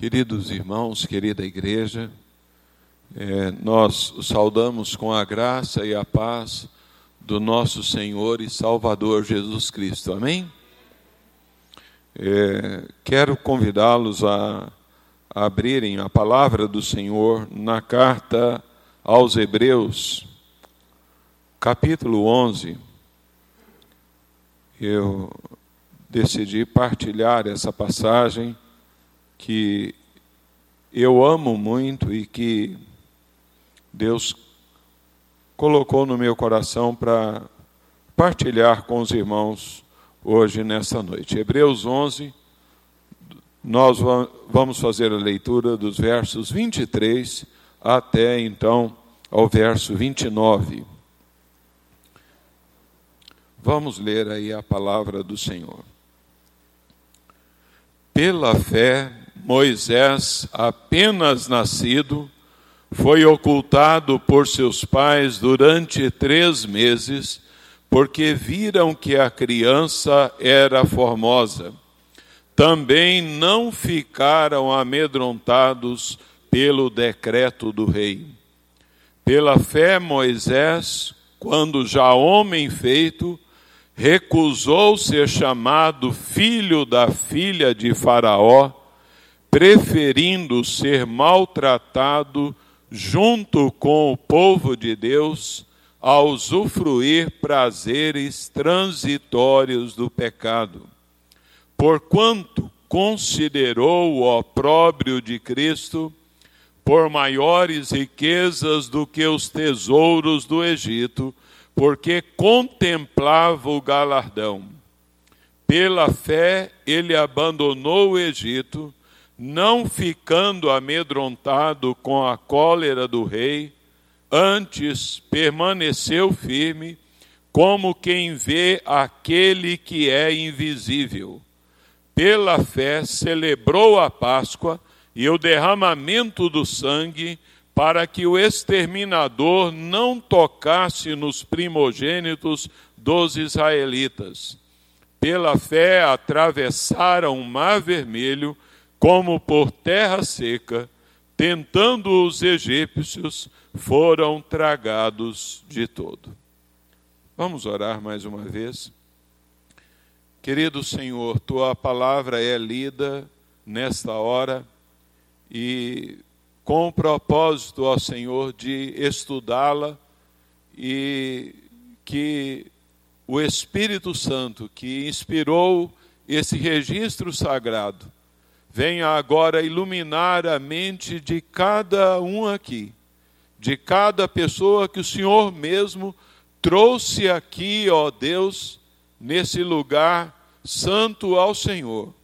Queridos irmãos, querida igreja, é, nós saudamos com a graça e a paz do nosso Senhor e Salvador Jesus Cristo. Amém? É, quero convidá-los a abrirem a palavra do Senhor na carta aos Hebreus, capítulo 11. Eu decidi partilhar essa passagem que eu amo muito e que Deus colocou no meu coração para partilhar com os irmãos hoje nessa noite. Hebreus 11, nós vamos fazer a leitura dos versos 23 até então ao verso 29. Vamos ler aí a palavra do Senhor. Pela fé, Moisés, apenas nascido, foi ocultado por seus pais durante três meses, porque viram que a criança era formosa. Também não ficaram amedrontados pelo decreto do rei. Pela fé, Moisés, quando já homem feito, recusou ser chamado filho da filha de Faraó, preferindo ser maltratado junto com o povo de Deus, a usufruir prazeres transitórios do pecado. Porquanto considerou o opróbrio de Cristo por maiores riquezas do que os tesouros do Egito, porque contemplava o galardão. Pela fé, ele abandonou o Egito, não ficando amedrontado com a cólera do rei, antes permaneceu firme, como quem vê aquele que é invisível. Pela fé, celebrou a Páscoa e o derramamento do sangue, para que o exterminador não tocasse nos primogênitos dos israelitas. Pela fé atravessaram o mar vermelho como por terra seca, tentando os egípcios, foram tragados de todo. Vamos orar mais uma vez. Querido Senhor, tua palavra é lida nesta hora e com o propósito, ó Senhor, de estudá-la e que o Espírito Santo que inspirou esse registro sagrado venha agora iluminar a mente de cada um aqui, de cada pessoa que o Senhor mesmo trouxe aqui, ó Deus, nesse lugar santo ao Senhor,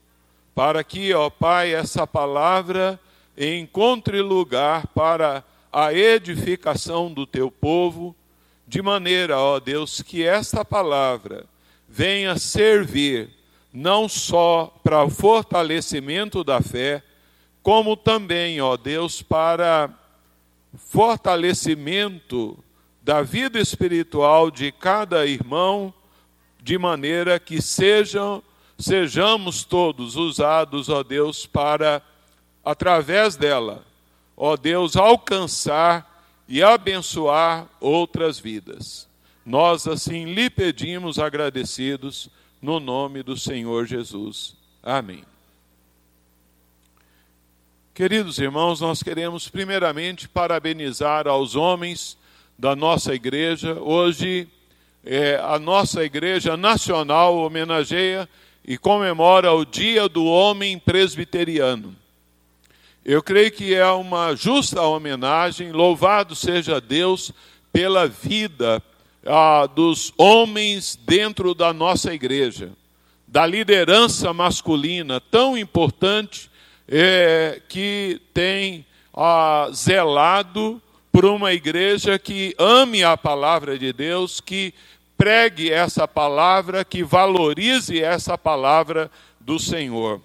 para que, ó Pai, essa palavra encontre lugar para a edificação do teu povo, de maneira, ó Deus, que esta palavra venha servir não só para o fortalecimento da fé, como também, ó Deus, para fortalecimento da vida espiritual de cada irmão, de maneira que sejam sejamos todos usados, ó Deus, para através dela, ó Deus, alcançar e abençoar outras vidas. Nós assim lhe pedimos agradecidos no nome do Senhor Jesus. Amém. Queridos irmãos, nós queremos primeiramente parabenizar aos homens da nossa igreja. Hoje, é, a nossa igreja nacional homenageia e comemora o Dia do Homem Presbiteriano. Eu creio que é uma justa homenagem, louvado seja Deus pela vida ah, dos homens dentro da nossa igreja, da liderança masculina tão importante é, que tem ah, zelado por uma igreja que ame a palavra de Deus, que pregue essa palavra, que valorize essa palavra do Senhor.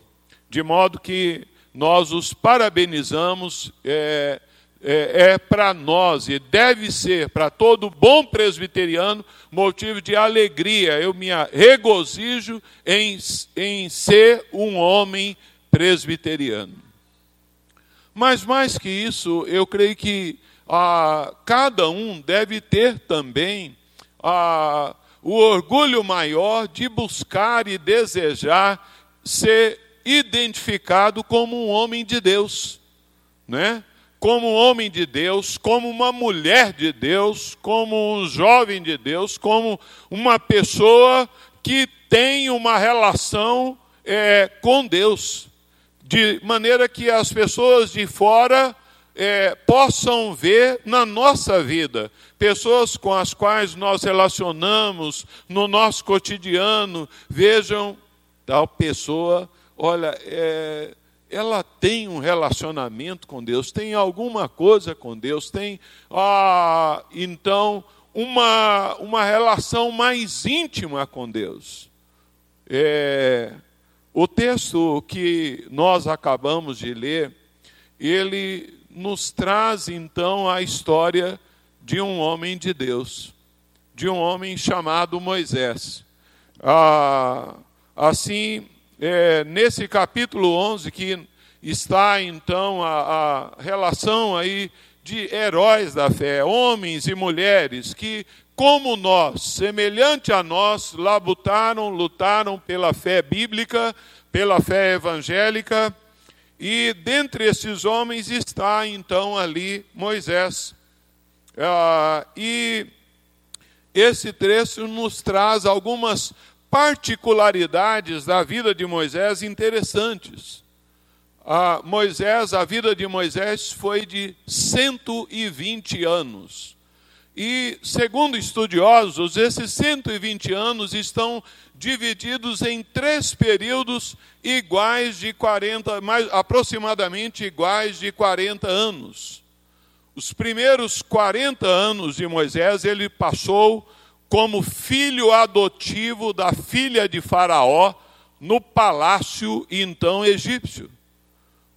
De modo que nós os parabenizamos. É, é, é para nós e deve ser para todo bom presbiteriano motivo de alegria. Eu me regozijo em, em ser um homem presbiteriano. Mas mais que isso, eu creio que ah, cada um deve ter também ah, o orgulho maior de buscar e desejar ser identificado como um homem de Deus, né? Como um homem de Deus, como uma mulher de Deus, como um jovem de Deus, como uma pessoa que tem uma relação é, com Deus, de maneira que as pessoas de fora é, possam ver na nossa vida. Pessoas com as quais nós relacionamos no nosso cotidiano, vejam tal pessoa, olha, é, ela tem um relacionamento com Deus, tem alguma coisa com Deus, tem, ah, então, uma, uma relação mais íntima com Deus. É, o texto que nós acabamos de ler, ele nos traz então a história de um homem de Deus, de um homem chamado Moisés. Ah, assim, é, nesse capítulo 11, que está então a, a relação aí de heróis da fé, homens e mulheres que, como nós, semelhante a nós, labutaram, lutaram pela fé bíblica, pela fé evangélica, e dentre esses homens está então ali Moisés. Ah, e esse trecho nos traz algumas particularidades da vida de Moisés interessantes. Ah, Moisés, a vida de Moisés foi de 120 anos. E, segundo estudiosos, esses 120 anos estão divididos em três períodos iguais de 40, mais, aproximadamente iguais de 40 anos. Os primeiros 40 anos de Moisés ele passou como filho adotivo da filha de Faraó no palácio então egípcio.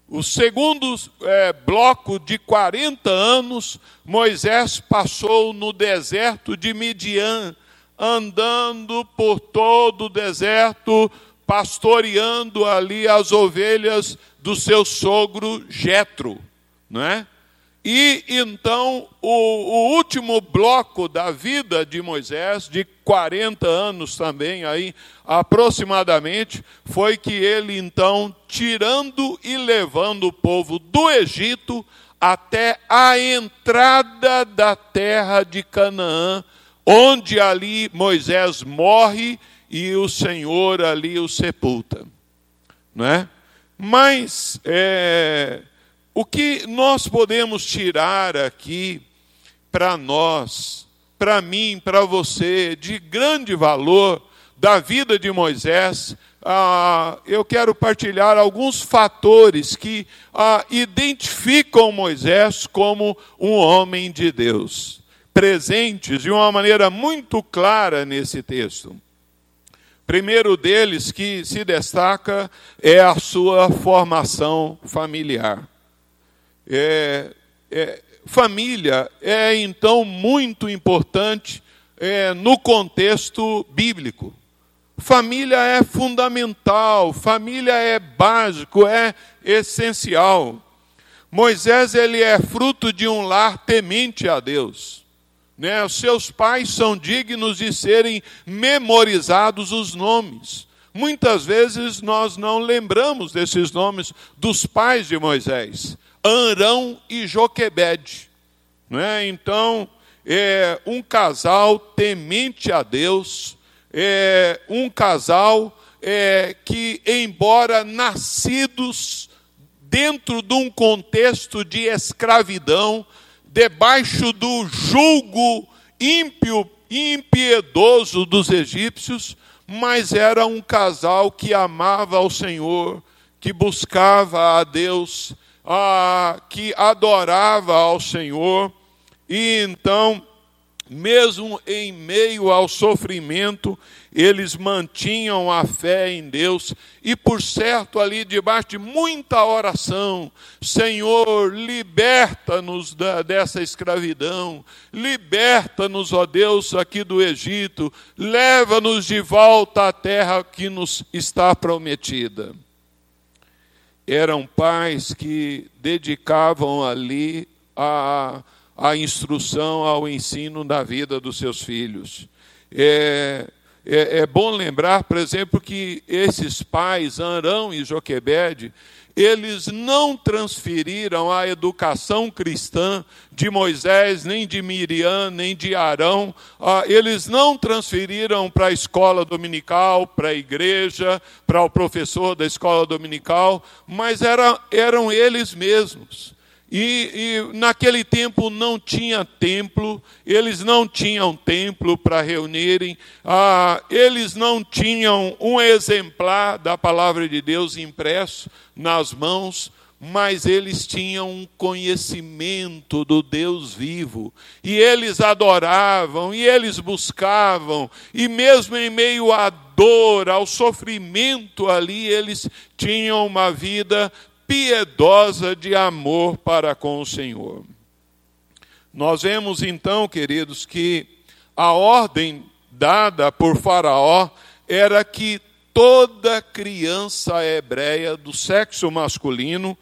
O segundo é, bloco de 40 anos, Moisés passou no deserto de Midian, andando por todo o deserto, pastoreando ali as ovelhas do seu sogro Jetro, não é? E então o, o, último bloco da vida de Moisés, de 40 anos também, aí aproximadamente, foi que ele então, tirando e levando o povo do Egito até a entrada da terra de Canaã, onde ali Moisés morre e o Senhor ali o sepulta. Não é? Mas é, o que nós podemos tirar aqui para nós, para mim, para você, de grande valor da vida de Moisés, ah, eu quero partilhar alguns fatores que ah, identificam Moisés como um homem de Deus, presentes de uma maneira muito clara nesse texto. Primeiro deles que se destaca é a sua formação familiar. É, é, família é então muito importante é, no contexto bíblico. Família é fundamental, família é básico, é essencial. Moisés ele é fruto de um lar temente a Deus. Né? Os seus pais são dignos de serem memorizados os nomes. Muitas vezes nós não lembramos desses nomes dos pais de Moisés. Arão e Joquebede. Né? Então, é um casal temente a Deus, é um casal é, que, embora nascidos dentro de um contexto de escravidão, debaixo do julgo ímpio, impiedoso dos egípcios, mas era um casal que amava ao Senhor, que buscava a Deus ah, que adorava ao Senhor, e então, mesmo em meio ao sofrimento, eles mantinham a fé em Deus, e por certo, ali debaixo de muita oração, Senhor, liberta-nos dessa escravidão, liberta-nos, ó Deus, aqui do Egito, leva-nos de volta à terra que nos está prometida. Eram pais que dedicavam ali a, a instrução, ao ensino da vida dos seus filhos. É, é, é bom lembrar, por exemplo, que esses pais, Arão e Joquebede, eles não transferiram a educação cristã de Moisés, nem de Miriam, nem de Arão, ah, eles não transferiram para a escola dominical, para a igreja, para o professor da escola dominical, mas era, eram eles mesmos. E, e, naquele tempo não tinha templo, eles não tinham templo para reunirem, ah, eles não tinham um exemplar da palavra de Deus impresso nas mãos, mas eles tinham um conhecimento do Deus vivo, e eles adoravam, e eles buscavam, e mesmo em meio à dor, ao sofrimento ali, eles tinham uma vida piedosa de amor para com o Senhor. Nós vemos então, queridos, que a ordem dada por Faraó era que toda criança hebreia do sexo masculino,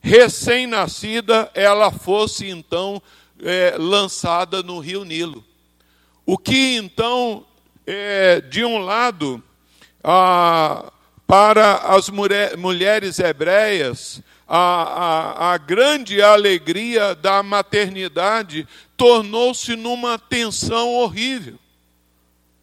recém-nascida, ela fosse então é, lançada no rio Nilo. O que então, é, de um lado, a, para as mulheres hebreias, a, a, a grande alegria da maternidade tornou-se numa tensão horrível.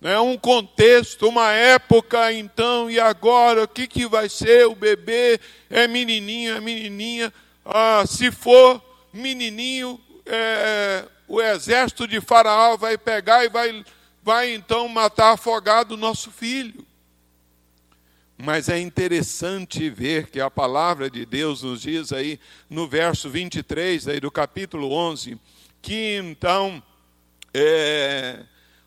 É um contexto, uma época, então, e agora, o que, que vai ser? O bebê é menininho, é menininha. Ah, se for menininho, é, o exército de Faraó vai pegar e vai, vai então matar afogado o nosso filho. Mas é interessante ver que a palavra de Deus nos diz aí no verso 23 aí do capítulo 11, que então, é,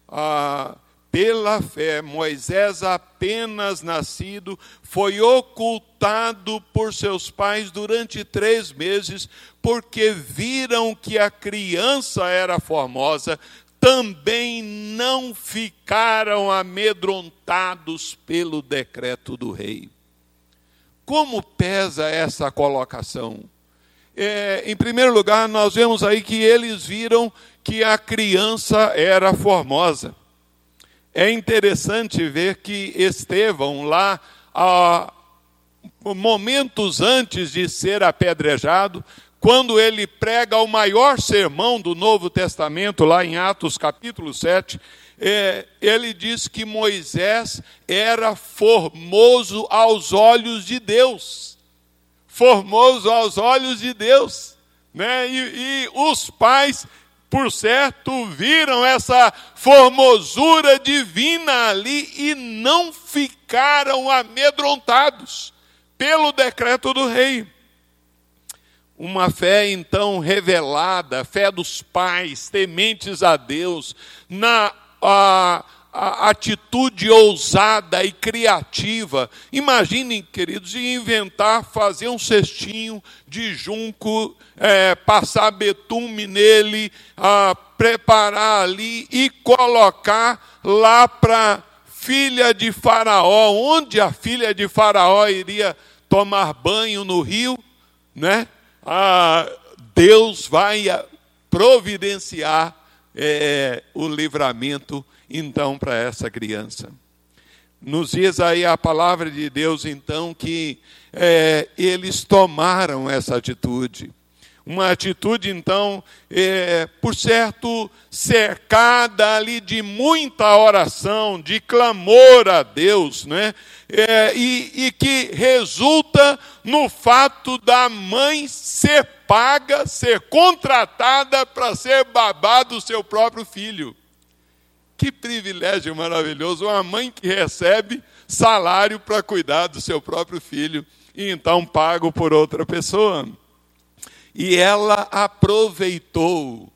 a, pela fé, Moisés, apenas nascido, foi ocultado por seus pais durante três meses, porque viram que a criança era formosa, também não ficaram amedrontados pelo decreto do rei. Como pesa essa colocação? É, em primeiro lugar, nós vemos aí que eles viram que a criança era formosa. É interessante ver que Estevão, lá, a, momentos antes de ser apedrejado, quando ele prega o maior sermão do Novo Testamento, lá em Atos capítulo 7, é, ele diz que Moisés era formoso aos olhos de Deus. Formoso aos olhos de Deus. Né? E, e os pais, por certo, viram essa formosura divina ali e não ficaram amedrontados pelo decreto do rei. Uma fé então revelada, fé dos pais, tementes a Deus, na a, a atitude ousada e criativa. Imaginem, queridos, de inventar, fazer um cestinho de junco, é, passar betume nele, a, preparar ali e colocar lá para filha de Faraó, onde a filha de Faraó iria tomar banho no rio, né? Ah, Deus vai providenciar é, o livramento então para essa criança. Nos diz aí a palavra de Deus então que é, eles tomaram essa atitude. Uma atitude, então, é, por certo, cercada ali de muita oração, de clamor a Deus, né? É, e, e que resulta no fato da mãe ser paga, ser contratada para ser babá do seu próprio filho. Que privilégio maravilhoso! Uma mãe que recebe salário para cuidar do seu próprio filho e então pago por outra pessoa e ela aproveitou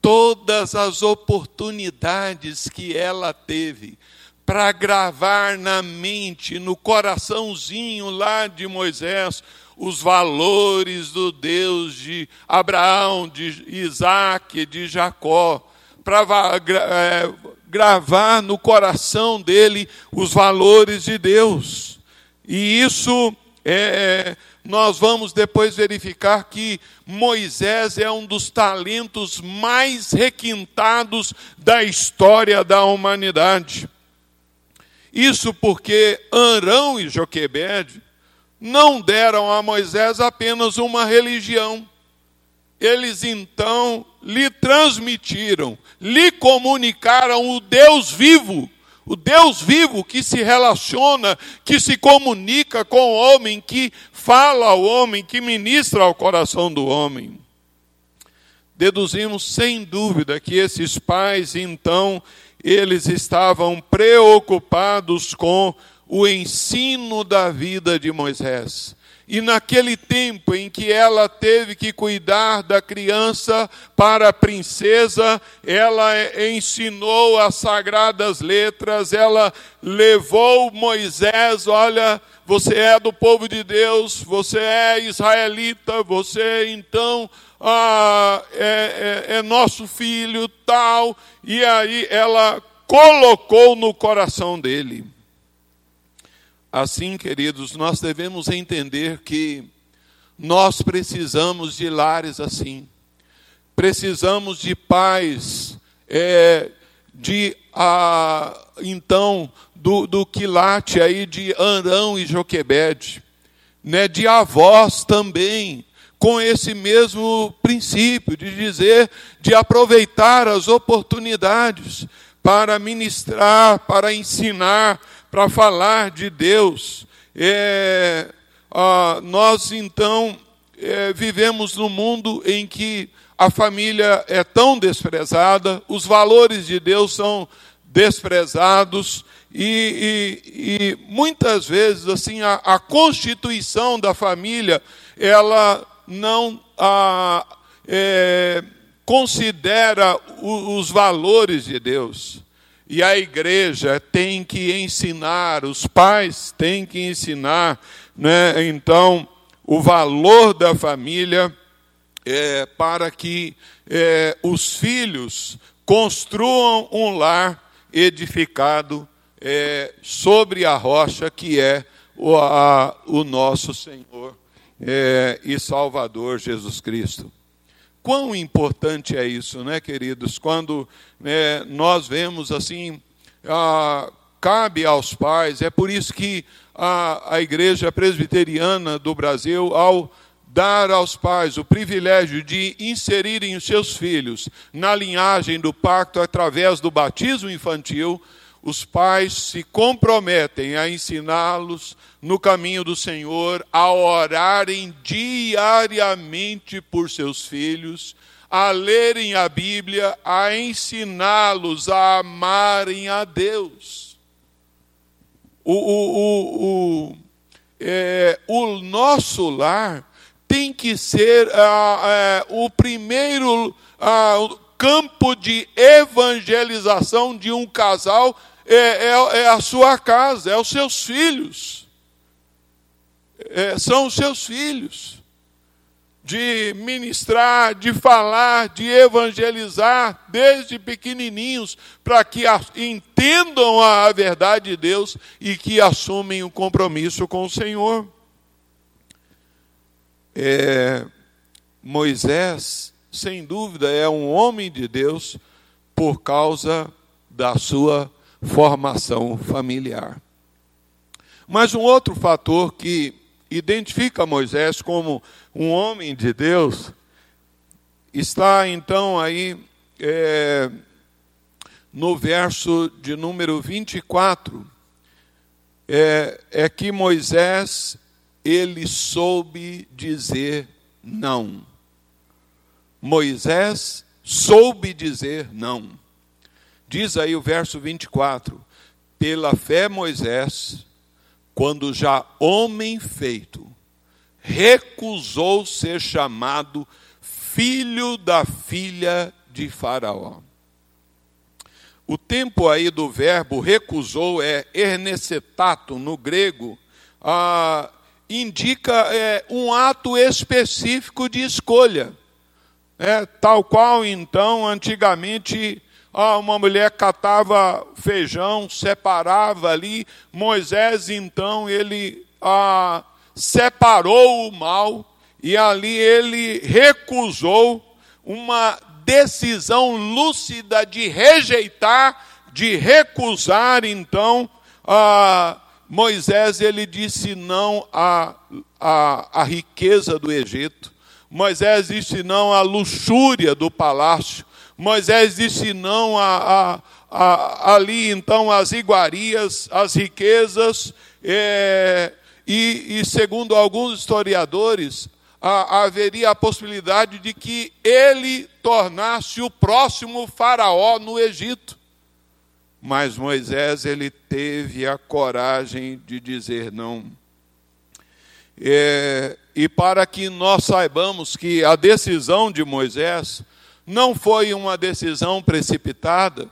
todas as oportunidades que ela teve para gravar na mente, no coraçãozinho lá de Moisés, os valores do Deus de Abraão, de Isaac, de Jacó, para é, gravar no coração dele os valores de Deus. E isso é, nós vamos depois verificar que Moisés é um dos talentos mais requintados da história da humanidade. Isso porque Arão e Joquebede não deram a Moisés apenas uma religião. Eles então lhe transmitiram, lhe comunicaram o Deus vivo, o Deus vivo que se relaciona, que se comunica com o homem, que fala ao homem, que ministra ao coração do homem. Deduzimos sem dúvida que esses pais, então, eles estavam preocupados com o ensino da vida de Moisés. E naquele tempo em que ela teve que cuidar da criança para a princesa, ela ensinou as sagradas letras, ela levou Moisés, olha, você é do povo de Deus, você é israelita, você então ah, é, é, é nosso filho, tal. E aí ela colocou no coração dele. Assim, queridos, nós devemos entender que nós precisamos de lares assim, precisamos de pais, é, de a, então do, do quilate aí de Arão e Joquebede, né, de avós também, com esse mesmo princípio de dizer, de aproveitar as oportunidades para ministrar, para ensinar, para falar de Deus. É, nós então é, vivemos num mundo em que a família é tão desprezada, os valores de Deus são desprezados e, e, e muitas vezes assim a, a, constituição da família ela não a, é, considera os valores de Deus. E a igreja tem que ensinar, os pais têm que ensinar, né, então, o valor da família é, para que é, os filhos construam um lar edificado é, sobre a rocha que é o, a, o nosso Senhor é, e Salvador Jesus Cristo. Quão importante é isso, né, queridos? Quando né, nós vemos assim, ah, cabe aos pais, é por isso que a, a Igreja Presbiteriana do Brasil, ao dar aos pais o privilégio de inserirem os seus filhos na linhagem do pacto através do batismo infantil, os pais se comprometem a ensiná-los no caminho do Senhor, a orarem diariamente por seus filhos, a lerem a Bíblia, a ensiná-los a amarem a Deus. O, o, o, o, é, o nosso lar tem que ser ah, o primeiro ah, campo de evangelização de um casal é, é, é a sua casa, é os seus filhos. É, são os seus filhos. De ministrar, de falar, de evangelizar desde pequenininhos, para que a, entendam a, verdade de Deus e que assumem o um compromisso com o Senhor. É, Moisés, sem dúvida, é um homem de Deus por causa da sua formação familiar. Mas um outro fator que identifica Moisés como um homem de Deus está então aí é, no verso de número 24. É, é que Moisés ele soube dizer não. Moisés soube dizer não. Diz aí o verso 24: Pela fé, Moisés, quando já homem feito, recusou ser chamado filho da filha de Faraó. O tempo aí do verbo recusou é ernecetato no grego, ah, indica é, um ato específico de escolha. É, tal qual então antigamente ah, uma mulher catava feijão, separava ali. Moisés, então, ele ah, separou o mal e ali ele recusou uma decisão lúcida de rejeitar, de recusar, então, a Moisés ele disse não à, à, à riqueza do Egito. Moisés disse não à luxúria do palácio. Moisés disse não a, a, a, ali então as iguarias, as riquezas, é, e, e, segundo alguns historiadores, haveria a possibilidade de que ele tornasse o próximo faraó no Egito. Mas Moisés ele teve a coragem de dizer não. É, e para que nós saibamos que a decisão de Moisés não foi uma decisão precipitada,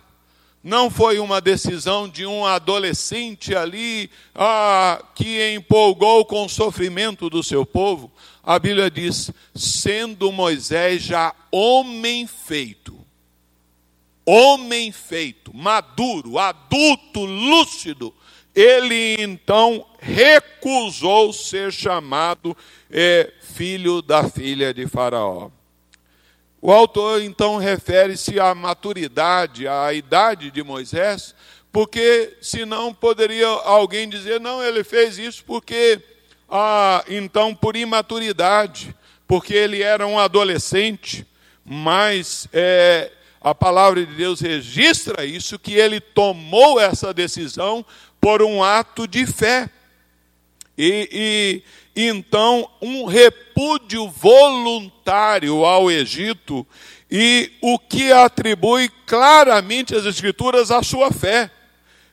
não foi uma decisão de um adolescente ali ah, que empolgou com o sofrimento do seu povo. A Bíblia diz: sendo Moisés já homem feito, homem feito, maduro, adulto, lúcido, ele então recusou ser chamado é, filho da filha de Faraó. O autor então refere-se à maturidade, à idade de Moisés, porque senão poderia alguém dizer, não, ele fez isso porque, ah, então, por imaturidade, porque ele era um adolescente, mas é, a palavra de Deus registra isso, que ele tomou essa decisão por um ato de fé. E, então um repúdio voluntário ao Egito e o que atribui claramente as Escrituras à sua fé.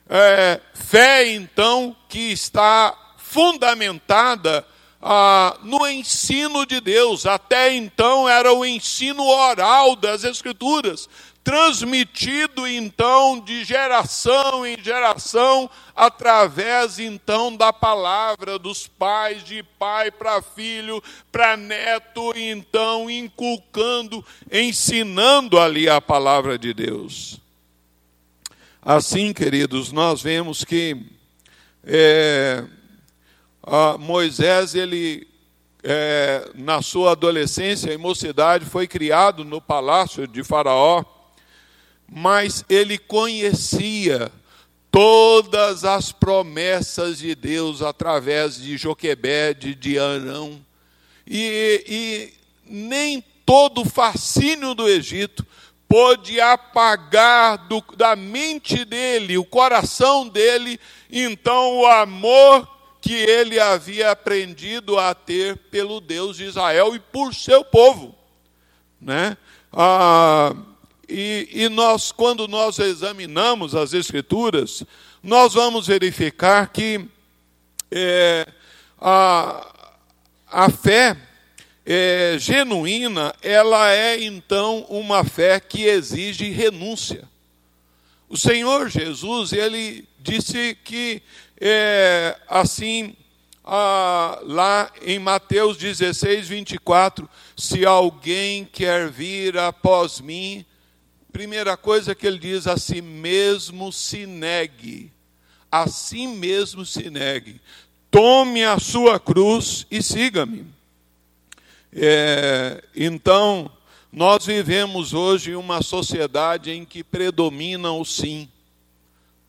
É, fé, então, que está fundamentada ah, no ensino de Deus. Até então era o ensino oral das Escrituras transmitido então de geração em geração, através então da palavra dos pais, de pai para filho, para neto, então inculcando, ensinando ali a palavra de Deus. Assim, queridos, nós vemos que é, Moisés, ele, é, na sua adolescência e mocidade, foi criado no palácio de Faraó mas ele conhecia todas as promessas de Deus através de Joquebede, de Arão, e, e nem todo o fascínio do Egito pôde apagar do, da mente dele, o coração dele, então o amor que ele havia aprendido a ter pelo Deus de Israel e por seu povo. Né? Ah, e, e nós, quando nós examinamos as Escrituras, nós vamos verificar que é, a, a fé é, genuína, ela é então uma fé que exige renúncia. O Senhor Jesus, ele disse que, é, assim, ah, lá em Mateus 16, 24, se alguém quer vir após mim, primeira coisa que ele diz, a si mesmo se negue. A si mesmo se negue. Tome a sua cruz e siga-me. É, então, nós vivemos hoje uma sociedade em que predomina o sim.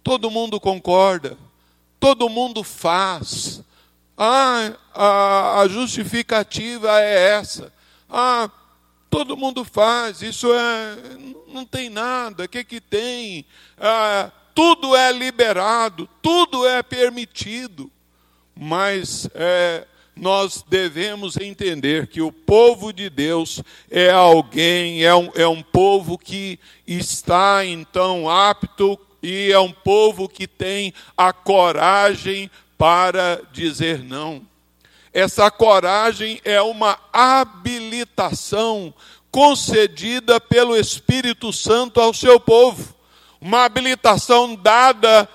Todo mundo concorda, todo mundo faz. Ah, a, a justificativa é essa. Ah, Todo mundo faz, isso é, não tem nada, o que, que tem? Ah, tudo é liberado, tudo é permitido, mas é, nós devemos entender que o povo de Deus é alguém, é um, é um povo que está então apto e é um povo que tem a coragem para dizer não. Essa coragem é uma habilitação concedida pelo Espírito Santo ao seu povo. Uma habilitação dada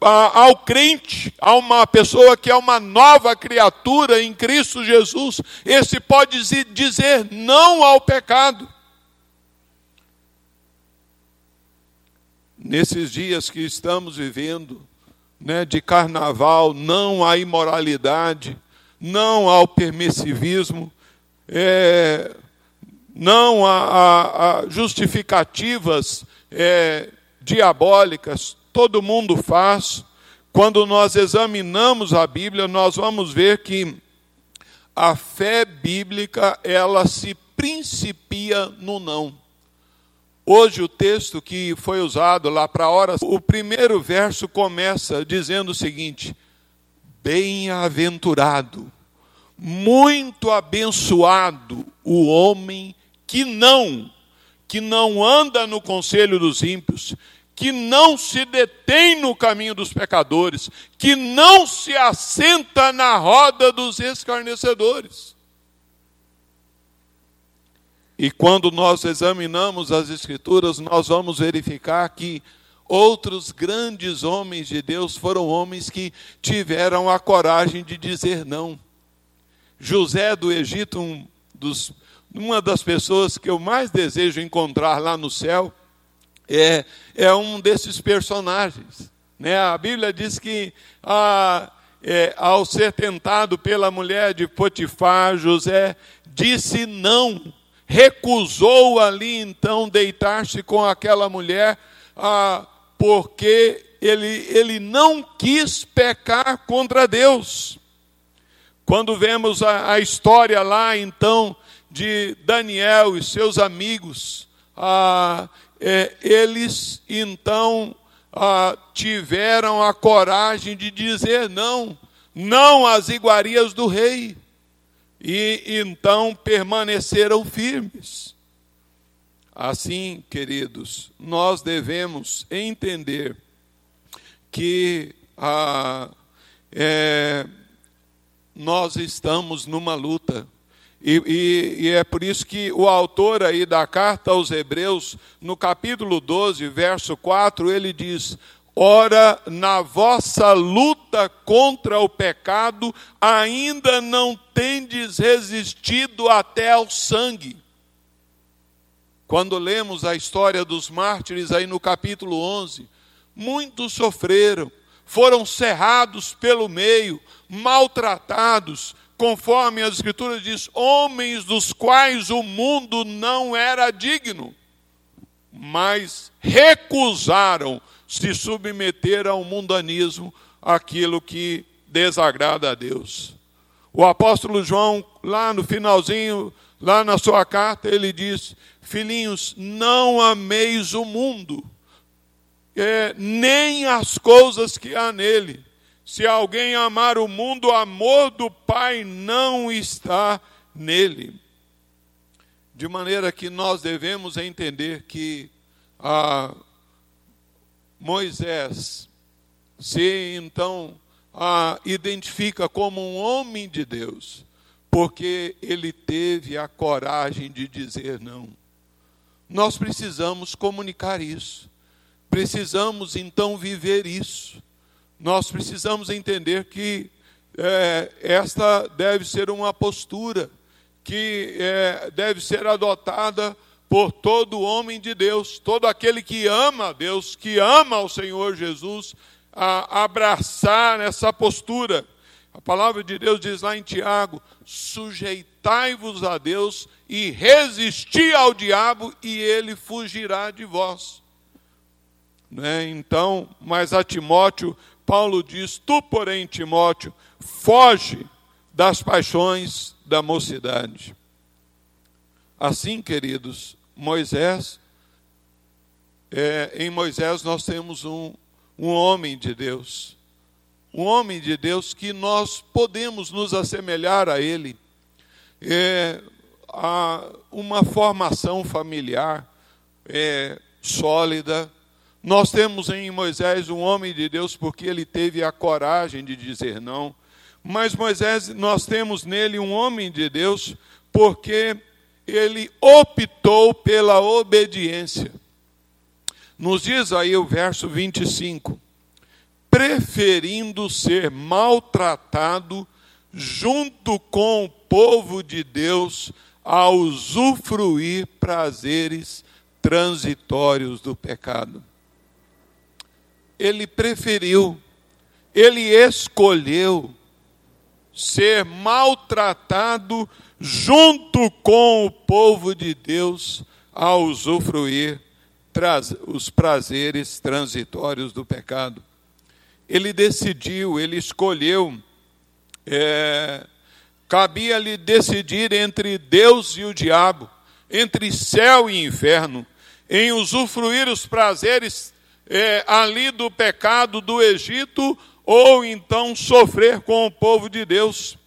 ah, ao crente, a uma pessoa que é uma nova criatura em Cristo Jesus. Esse pode dizer não ao pecado. Nesses dias que estamos vivendo, né, de carnaval, não à imoralidade, não ao permissivismo, é, não a, a, a justificativas é, diabólicas, todo mundo faz. Quando nós examinamos a Bíblia, nós vamos ver que a fé bíblica ela se principia no não. Hoje o texto que foi usado lá para a hora, o primeiro verso começa dizendo o seguinte: Bem-aventurado, muito abençoado o homem que não, que não anda no conselho dos ímpios, que não se detém no caminho dos pecadores, que não se assenta na roda dos escarnecedores. E quando nós examinamos as Escrituras, nós vamos verificar que outros grandes homens de Deus foram homens que tiveram a coragem de dizer não. José do Egito, um dos, uma das pessoas que eu mais desejo encontrar lá no céu, é, é um desses personagens. Né? A Bíblia diz que ah, é, ao ser tentado pela mulher de Potifar, José disse não, recusou ali então deitar-se com aquela mulher, ah, porque ele, ele não quis pecar contra Deus. Quando vemos a, a história lá então de Daniel e seus amigos, ah, é, eles então ah, tiveram a coragem de dizer não, não às iguarias do rei, e então permaneceram firmes. Assim, queridos, nós devemos entender que ah, é, nós estamos numa luta e, e, e, é por isso que o autor aí da carta aos Hebreus, no capítulo 12, verso 4, ele diz: Ora, na vossa luta contra o pecado, ainda não tendes resistido até ao sangue. Quando lemos a história dos mártires aí no capítulo 11, muitos sofreram, foram cerrados pelo meio, maltratados, conforme as Escrituras diz, homens dos quais o mundo não era digno, mas recusaram se submeter ao mundanismo, aquilo que desagrada a Deus. O apóstolo João, lá no finalzinho, lá na sua carta, ele diz: Filhinhos, não ameis o mundo, é, nem as coisas que há nele se alguém amar o mundo, o amor do Pai não está nele. De maneira que nós devemos entender que ah, Moisés se então ah, identifica como um homem de Deus, porque ele teve a coragem de dizer não. Nós precisamos comunicar isso, precisamos então viver isso nós precisamos entender que é, esta deve ser uma postura que é, deve ser adotada por todo homem de Deus, todo aquele que ama a Deus, que ama o Senhor Jesus, a abraçar essa postura. A palavra de Deus diz lá em Tiago: sujeitai-vos a Deus e resisti ao diabo, e ele fugirá de vós. Né? Então, mas a Timóteo Paulo diz: Tu, porém, Timóteo, foge das paixões da mocidade. Assim, queridos, Moisés, é, em Moisés nós temos um, um homem de Deus, um homem de Deus que nós podemos nos assemelhar a ele, é, a uma formação familiar é, sólida, nós temos em Moisés um homem de Deus porque ele teve a coragem de dizer não. Mas Moisés, nós temos nele um homem de Deus porque ele optou pela obediência. Nos diz aí o verso 25: preferindo ser maltratado junto com o povo de Deus a usufruir prazeres transitórios do pecado ele preferiu, ele escolheu ser maltratado junto com o povo de Deus a usufruir os prazeres transitórios do pecado. Ele decidiu, ele escolheu, é, cabia-lhe decidir entre Deus e o diabo, entre céu e inferno, em usufruir os prazeres é, ali do pecado do Egito, ou então sofrer com o povo de Deus.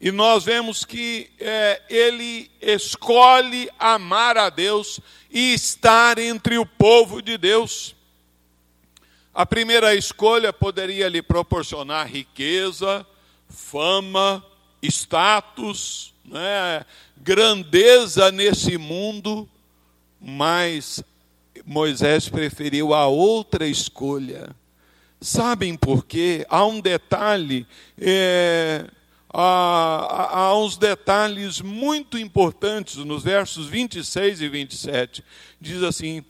E nós vemos que é, ele escolhe amar a Deus e estar entre o povo de Deus. A primeira escolha poderia lhe proporcionar riqueza, fama, status, né, grandeza nesse mundo, mas Moisés preferiu a outra escolha. Sabem por quê? Há um detalhe. É, há, há uns detalhes muito importantes nos versos 26 e 27. Diz assim: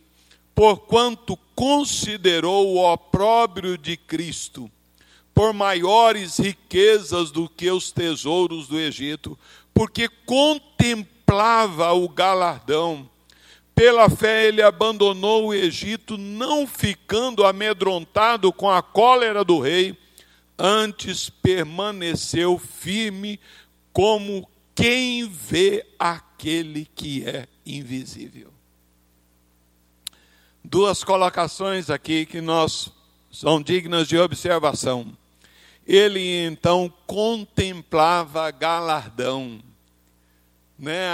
Porquanto considerou o opróbrio de Cristo por maiores riquezas do que os tesouros do Egito, porque contemplava o galardão. Pela fé ele abandonou o Egito, não ficando amedrontado com a cólera do rei antes permaneceu firme como quem vê aquele que é invisível. Duas colocações aqui que nós são dignas de observação. Ele então contemplava galardão. Né?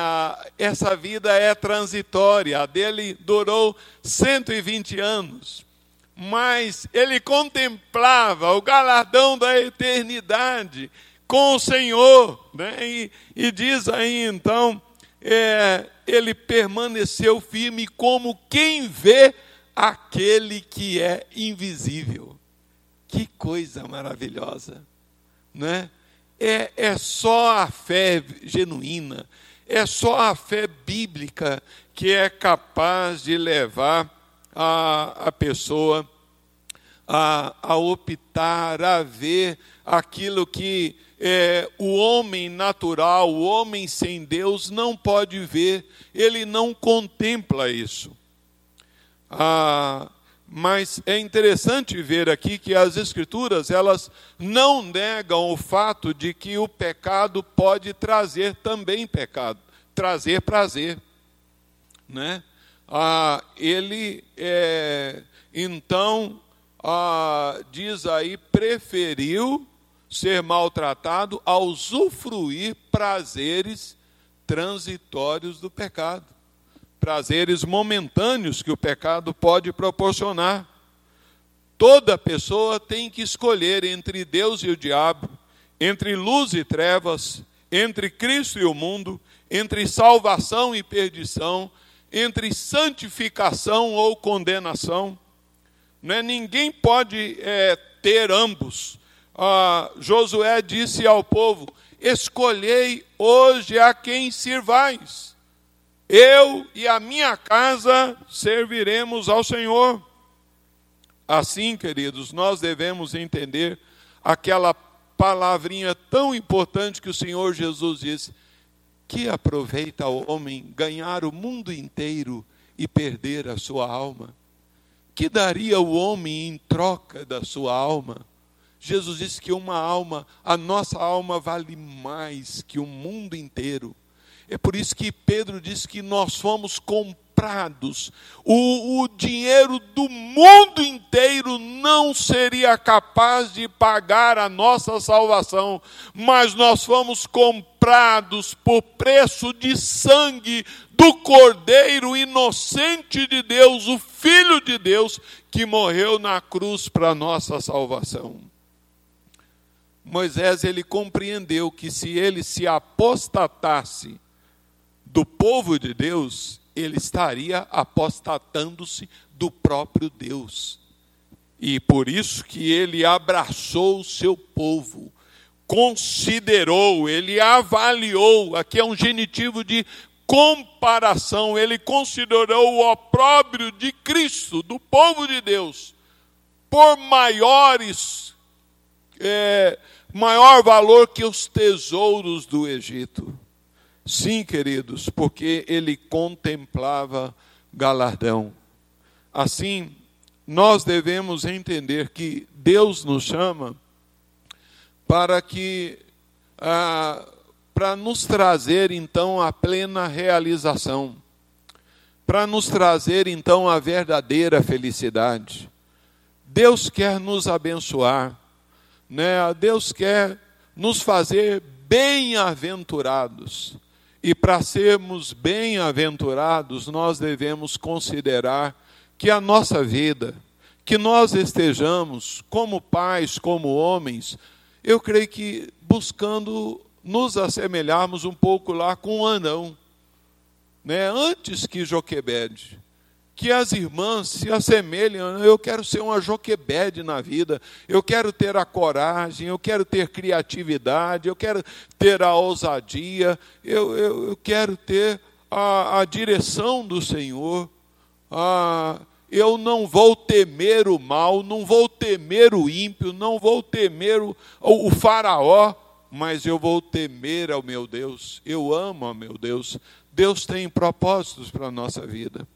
Essa vida é transitória, a dele durou 120 anos mas ele contemplava o galardão da eternidade com o Senhor. Né? E, e diz aí então, é, ele permaneceu firme como quem vê aquele que é invisível. Que coisa maravilhosa, né? É, é só a fé genuína, é só a fé bíblica que é capaz de levar a, a pessoa a, a optar, a ver aquilo que é, o homem natural, o homem sem Deus, não pode ver, ele não contempla isso. Ah, mas é interessante ver aqui que as escrituras elas não negam o fato de que o pecado pode trazer também pecado, trazer prazer, né? ah, ele é, então ah, diz aí preferiu ser maltratado ao usufruir prazeres transitórios do pecado, prazeres momentâneos que o pecado pode proporcionar. Toda pessoa tem que escolher entre Deus e o diabo, entre luz e trevas, entre Cristo e o mundo, entre salvação e perdição, entre santificação ou condenação. Né? Ninguém pode é, ter ambos. Ah, Josué disse ao povo: Escolhei hoje a quem sirvais. Eu e a minha casa serviremos ao Senhor. Assim, queridos, nós devemos entender aquela palavrinha tão importante que o Senhor Jesus disse: que aproveita ao homem ganhar o mundo inteiro e perder a sua alma? Que daria o homem em troca da sua alma? Jesus disse que uma alma, a nossa alma vale mais que o mundo inteiro. É por isso que Pedro diz que nós fomos comprados. O, o dinheiro do mundo inteiro não seria capaz de pagar a nossa salvação, mas nós fomos comprados por preço de sangue do Cordeiro inocente de Deus, o Filho de Deus, que morreu na cruz para nossa salvação. Moisés ele compreendeu que se ele se apostatasse do povo de Deus, ele estaria apostatando-se do próprio Deus. E por isso que ele abraçou o seu povo, considerou, ele avaliou, aqui é um genitivo de comparação, ele considerou o opróbrio de Cristo, do povo de Deus, por maiores, é, maior valor que os tesouros do Egito. Sim, queridos, porque ele contemplava galardão. Assim, nós devemos entender que Deus nos chama para que ah, para nos trazer então a plena realização, para nos trazer então a verdadeira felicidade. Deus quer nos abençoar, né? Deus quer nos fazer bem-aventurados. E para sermos bem-aventurados, nós devemos considerar que a nossa vida, que nós estejamos como pais, como homens, eu creio que buscando nos assemelharmos um pouco lá com o Anão, né? antes que Joquebede que as irmãs se assemelhem. Eu quero ser uma Joquebede na vida, eu quero ter a coragem, eu quero ter criatividade, eu quero ter a ousadia, eu, eu, eu quero ter a, a, direção do Senhor. A, eu não vou temer o mal, não vou temer o ímpio, não vou temer o, o, o faraó, mas eu vou temer ao meu Deus. Eu amo ao meu Deus. Deus tem propósitos para a nossa vida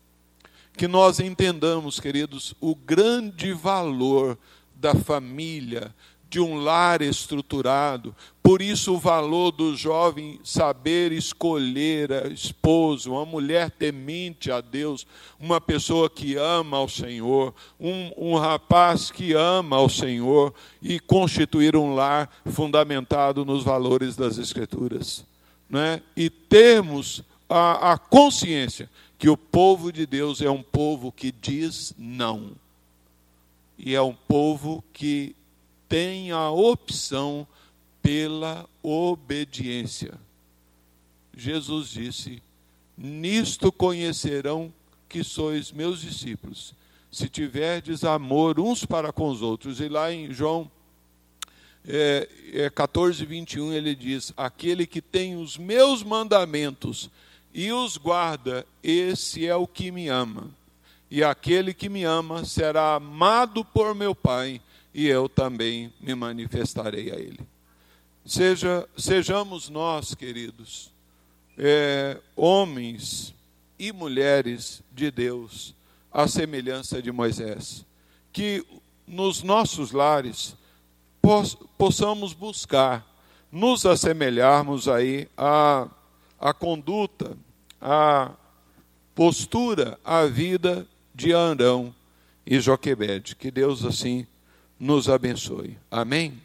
que nós entendamos, queridos, o grande valor da família, de um lar estruturado. Por isso, o valor do jovem saber escolher a esposo, uma mulher temente a Deus, uma pessoa que ama ao Senhor, um, um rapaz que ama ao Senhor e constituir um lar fundamentado nos valores das Escrituras. Né? E termos a, a consciência que o povo de Deus é um povo que diz não. E é um povo que tem a opção pela obediência. Jesus disse: Nisto conhecerão que sois meus discípulos, se tiverdes amor uns para com os outros. E lá em João é, é 14, 21, ele diz: Aquele que tem os meus mandamentos e os guarda, esse é o que me ama. E aquele que me ama será amado por meu Pai, e eu também me manifestarei a ele. Seja, sejamos nós, queridos, é, homens e mulheres de Deus, à semelhança de Moisés, que nos nossos lares possamos buscar nos assemelharmos aí a a conduta, a postura, a vida de Arão e Joquebede. Que Deus assim nos abençoe. Amém?